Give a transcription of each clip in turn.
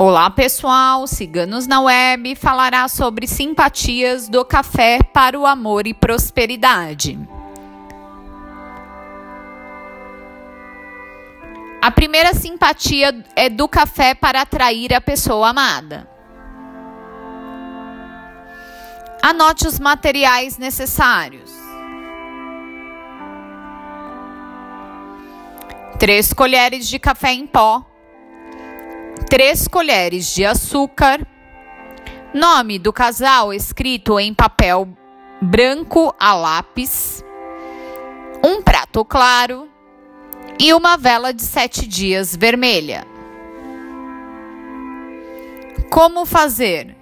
Olá pessoal, Ciganos na Web falará sobre simpatias do café para o amor e prosperidade. A primeira simpatia é do café para atrair a pessoa amada. Anote os materiais necessários. Três colheres de café em pó 3 colheres de açúcar, nome do casal escrito em papel branco a lápis, um prato claro e uma vela de sete dias vermelha. Como fazer?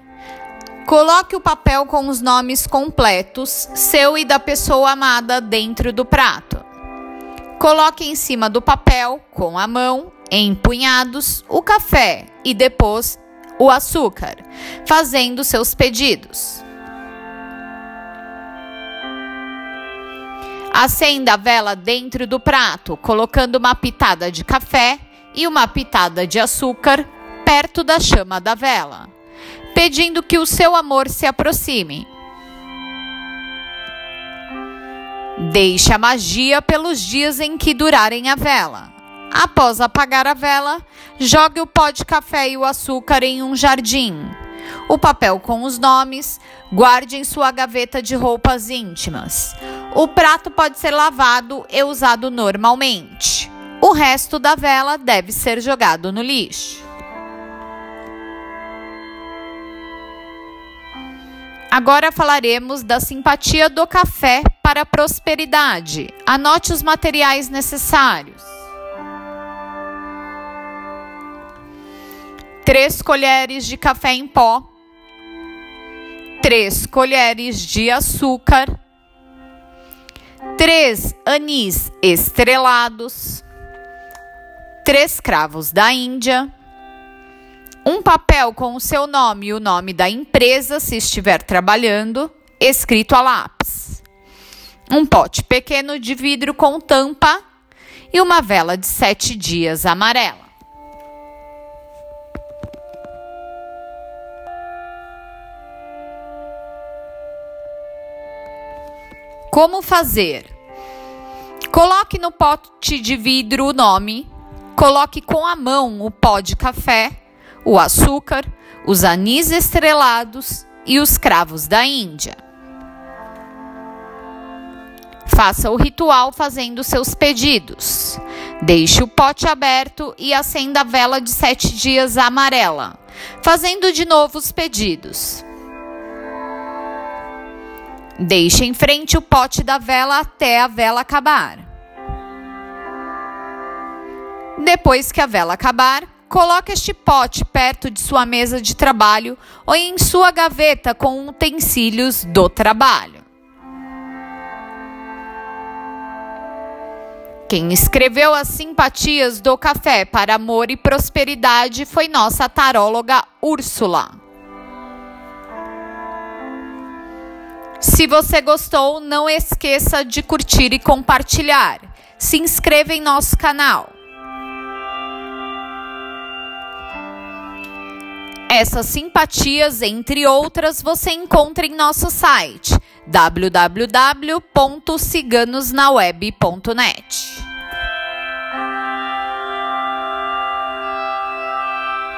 Coloque o papel com os nomes completos, seu e da pessoa amada, dentro do prato. Coloque em cima do papel, com a mão, em punhados o café e depois o açúcar, fazendo seus pedidos. Acenda a vela dentro do prato, colocando uma pitada de café e uma pitada de açúcar perto da chama da vela, pedindo que o seu amor se aproxime. Deixe a magia pelos dias em que durarem a vela. Após apagar a vela, jogue o pó de café e o açúcar em um jardim. O papel com os nomes, guarde em sua gaveta de roupas íntimas. O prato pode ser lavado e usado normalmente. O resto da vela deve ser jogado no lixo. Agora falaremos da simpatia do café para a prosperidade. Anote os materiais necessários. 3 colheres de café em pó, 3 colheres de açúcar, 3 anis estrelados, 3 cravos da Índia, um papel com o seu nome e o nome da empresa, se estiver trabalhando, escrito a lápis, um pote pequeno de vidro com tampa e uma vela de sete dias amarela. Como fazer? Coloque no pote de vidro o nome, coloque com a mão o pó de café, o açúcar, os anis estrelados e os cravos da Índia. Faça o ritual fazendo seus pedidos. Deixe o pote aberto e acenda a vela de sete dias amarela, fazendo de novo os pedidos. Deixe em frente o pote da vela até a vela acabar. Depois que a vela acabar, coloque este pote perto de sua mesa de trabalho ou em sua gaveta com utensílios do trabalho. Quem escreveu as simpatias do café para amor e prosperidade foi nossa taróloga Úrsula. Se você gostou, não esqueça de curtir e compartilhar. Se inscreva em nosso canal. Essas simpatias, entre outras, você encontra em nosso site www.ciganosnaweb.net.